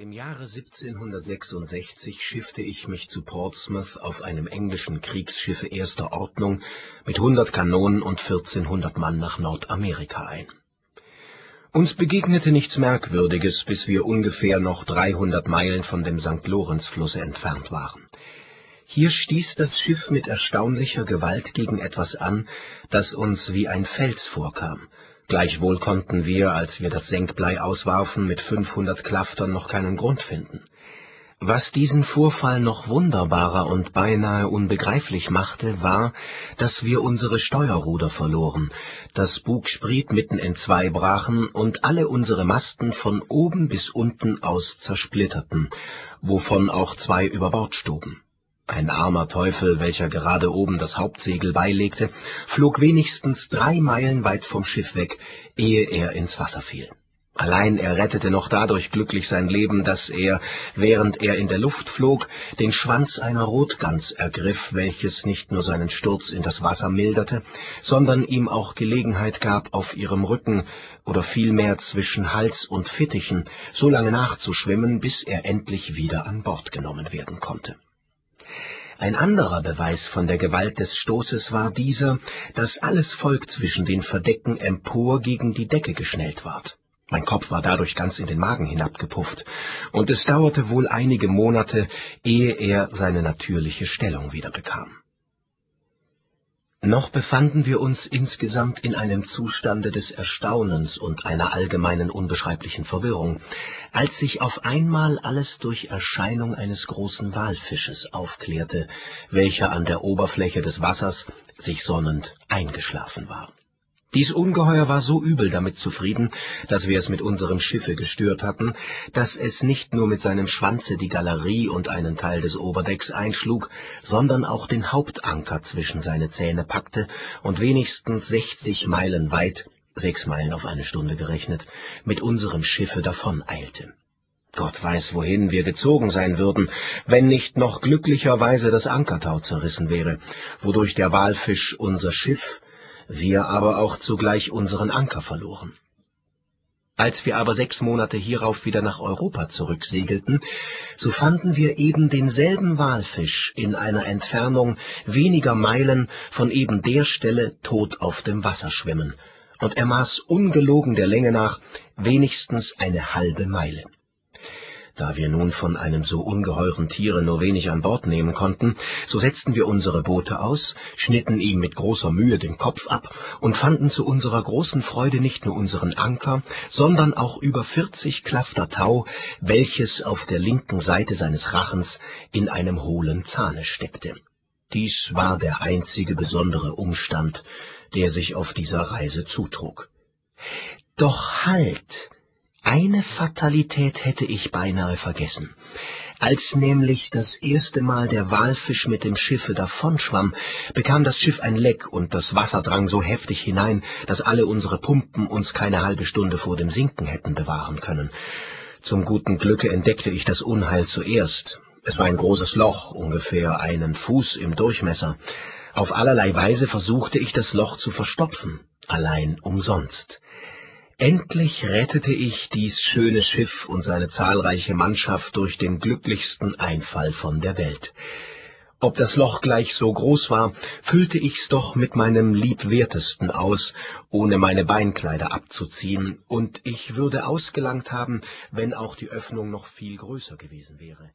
Im Jahre 1766 schiffte ich mich zu Portsmouth auf einem englischen Kriegsschiffe erster Ordnung mit 100 Kanonen und 1400 Mann nach Nordamerika ein. Uns begegnete nichts Merkwürdiges, bis wir ungefähr noch 300 Meilen von dem St.-Lorenz-Flusse entfernt waren. Hier stieß das Schiff mit erstaunlicher Gewalt gegen etwas an, das uns wie ein Fels vorkam Gleichwohl konnten wir, als wir das Senkblei auswarfen, mit 500 Klaftern noch keinen Grund finden. Was diesen Vorfall noch wunderbarer und beinahe unbegreiflich machte, war, dass wir unsere Steuerruder verloren, das Bugspriet mitten entzwei brachen und alle unsere Masten von oben bis unten aus zersplitterten, wovon auch zwei über Bord stoben ein armer Teufel, welcher gerade oben das Hauptsegel beilegte, flog wenigstens drei Meilen weit vom Schiff weg, ehe er ins Wasser fiel. Allein er rettete noch dadurch glücklich sein Leben, dass er, während er in der Luft flog, den Schwanz einer Rotgans ergriff, welches nicht nur seinen Sturz in das Wasser milderte, sondern ihm auch Gelegenheit gab, auf ihrem Rücken oder vielmehr zwischen Hals und Fittichen so lange nachzuschwimmen, bis er endlich wieder an Bord genommen werden konnte. Ein anderer Beweis von der Gewalt des Stoßes war dieser, dass alles Volk zwischen den Verdecken empor gegen die Decke geschnellt ward. Mein Kopf war dadurch ganz in den Magen hinabgepufft, und es dauerte wohl einige Monate, ehe er seine natürliche Stellung wieder bekam. Noch befanden wir uns insgesamt in einem Zustande des Erstaunens und einer allgemeinen unbeschreiblichen Verwirrung, als sich auf einmal alles durch Erscheinung eines großen Walfisches aufklärte, welcher an der Oberfläche des Wassers, sich sonnend, eingeschlafen war dies Ungeheuer war so übel damit zufrieden, dass wir es mit unserem Schiffe gestört hatten, dass es nicht nur mit seinem Schwanze die Galerie und einen Teil des Oberdecks einschlug, sondern auch den Hauptanker zwischen seine Zähne packte und wenigstens sechzig Meilen weit (sechs Meilen auf eine Stunde gerechnet) mit unserem Schiffe davoneilte. Gott weiß, wohin wir gezogen sein würden, wenn nicht noch glücklicherweise das Ankertau zerrissen wäre, wodurch der Walfisch unser Schiff wir aber auch zugleich unseren Anker verloren. Als wir aber sechs Monate hierauf wieder nach Europa zurücksegelten, so fanden wir eben denselben Walfisch in einer Entfernung weniger Meilen von eben der Stelle tot auf dem Wasser schwimmen, und er maß ungelogen der Länge nach wenigstens eine halbe Meile da wir nun von einem so ungeheuren Tiere nur wenig an Bord nehmen konnten, so setzten wir unsere Boote aus, schnitten ihm mit großer Mühe den Kopf ab und fanden zu unserer großen Freude nicht nur unseren Anker, sondern auch über vierzig Klafter Tau, welches auf der linken Seite seines Rachens in einem hohlen Zahne steckte. Dies war der einzige besondere Umstand, der sich auf dieser Reise zutrug. Doch halt! Eine Fatalität hätte ich beinahe vergessen. Als nämlich das erste Mal der Walfisch mit dem Schiffe davonschwamm, bekam das Schiff ein Leck und das Wasser drang so heftig hinein, dass alle unsere Pumpen uns keine halbe Stunde vor dem Sinken hätten bewahren können. Zum guten Glücke entdeckte ich das Unheil zuerst. Es war ein großes Loch, ungefähr einen Fuß im Durchmesser. Auf allerlei Weise versuchte ich das Loch zu verstopfen, allein umsonst. Endlich rettete ich dies schöne Schiff und seine zahlreiche Mannschaft durch den glücklichsten Einfall von der Welt. Ob das Loch gleich so groß war, füllte ich's doch mit meinem liebwertesten aus, ohne meine Beinkleider abzuziehen, und ich würde ausgelangt haben, wenn auch die Öffnung noch viel größer gewesen wäre